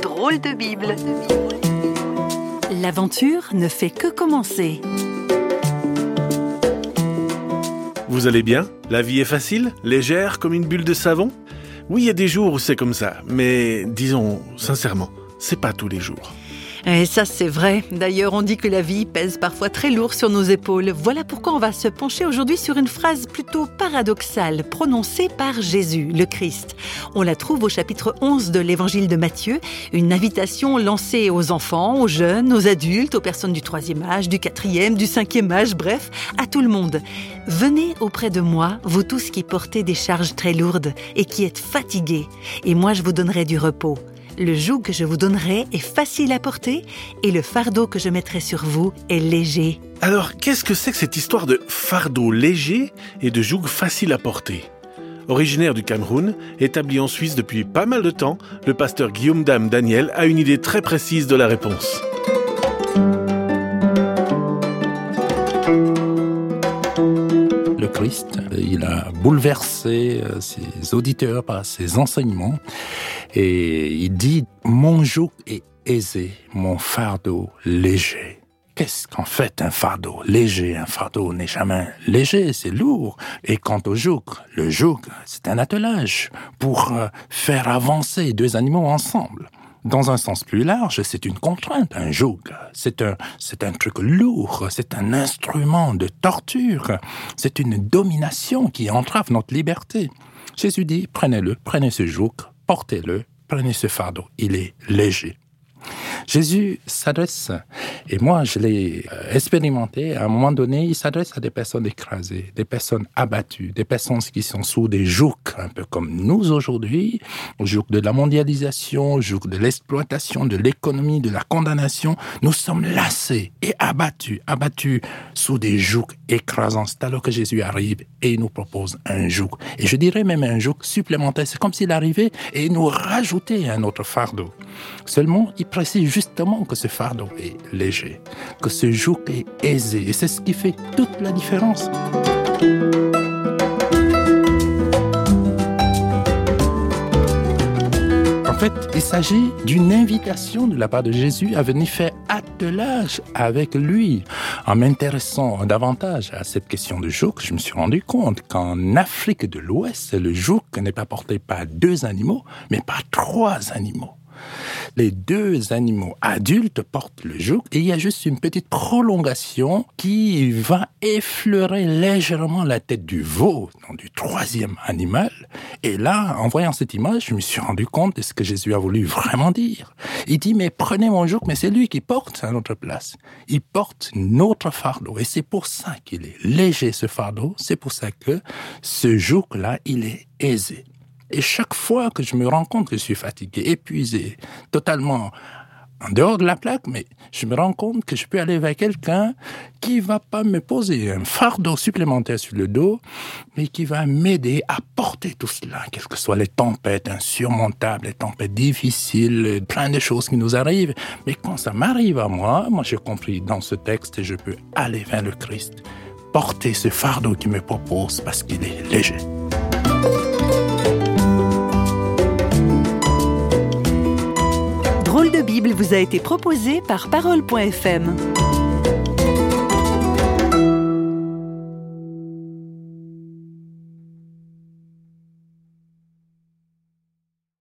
Drôle de Bible. L'aventure ne fait que commencer. Vous allez bien? La vie est facile? Légère comme une bulle de savon? Oui, il y a des jours où c'est comme ça, mais disons sincèrement, c'est pas tous les jours. Et ça, c'est vrai. D'ailleurs, on dit que la vie pèse parfois très lourd sur nos épaules. Voilà pourquoi on va se pencher aujourd'hui sur une phrase plutôt paradoxale prononcée par Jésus, le Christ. On la trouve au chapitre 11 de l'évangile de Matthieu, une invitation lancée aux enfants, aux jeunes, aux adultes, aux personnes du troisième âge, du quatrième, du cinquième âge, bref, à tout le monde. Venez auprès de moi, vous tous qui portez des charges très lourdes et qui êtes fatigués, et moi je vous donnerai du repos. Le joug que je vous donnerai est facile à porter et le fardeau que je mettrai sur vous est léger. Alors, qu'est-ce que c'est que cette histoire de fardeau léger et de joug facile à porter? Originaire du Cameroun, établi en Suisse depuis pas mal de temps, le pasteur Guillaume Dame Daniel a une idée très précise de la réponse. Le Christ, il a bouleversé euh, ses auditeurs par ses enseignements et il dit Mon joug est aisé, mon fardeau léger. Qu'est-ce qu'en fait un fardeau léger? Un fardeau n'est jamais léger, c'est lourd. Et quant au joug, le joug, c'est un attelage pour euh, faire avancer deux animaux ensemble. Dans un sens plus large, c'est une contrainte, un joug. C'est un, c'est un truc lourd, c'est un instrument de torture, c'est une domination qui entrave notre liberté. Jésus dit, prenez-le, prenez ce joug, portez-le, prenez ce fardeau, il est léger. Jésus s'adresse, et moi je l'ai euh, expérimenté, à un moment donné, il s'adresse à des personnes écrasées, des personnes abattues, des personnes qui sont sous des jougs, un peu comme nous aujourd'hui, au joug de la mondialisation, au joug de l'exploitation, de l'économie, de la condamnation. Nous sommes lassés et abattus, abattus sous des jougs écrasants. C'est alors que Jésus arrive et il nous propose un joug. Et je dirais même un joug supplémentaire. C'est comme s'il arrivait et nous rajoutait un autre fardeau. Seulement, il précise justement que ce fardeau est léger, que ce joug est aisé. Et c'est ce qui fait toute la différence. En fait, il s'agit d'une invitation de la part de Jésus à venir faire attelage avec lui. En m'intéressant davantage à cette question de joug, je me suis rendu compte qu'en Afrique de l'Ouest, le joug n'est pas porté par deux animaux, mais par trois animaux. Les deux animaux adultes portent le joug et il y a juste une petite prolongation qui va effleurer légèrement la tête du veau, donc du troisième animal. Et là, en voyant cette image, je me suis rendu compte de ce que Jésus a voulu vraiment dire. Il dit, mais prenez mon joug, mais c'est lui qui porte à notre place. Il porte notre fardeau et c'est pour ça qu'il est léger ce fardeau. C'est pour ça que ce joug-là, il est aisé. Et chaque fois que je me rends compte que je suis fatigué, épuisé, totalement en dehors de la plaque, mais je me rends compte que je peux aller vers quelqu'un qui va pas me poser un fardeau supplémentaire sur le dos, mais qui va m'aider à porter tout cela, quelles que soient les tempêtes insurmontables, les tempêtes difficiles, plein de choses qui nous arrivent. Mais quand ça m'arrive à moi, moi j'ai compris dans ce texte, je peux aller vers le Christ, porter ce fardeau qu'il me propose parce qu'il est léger. Drôle de Bible vous a été proposé par Parole.fm.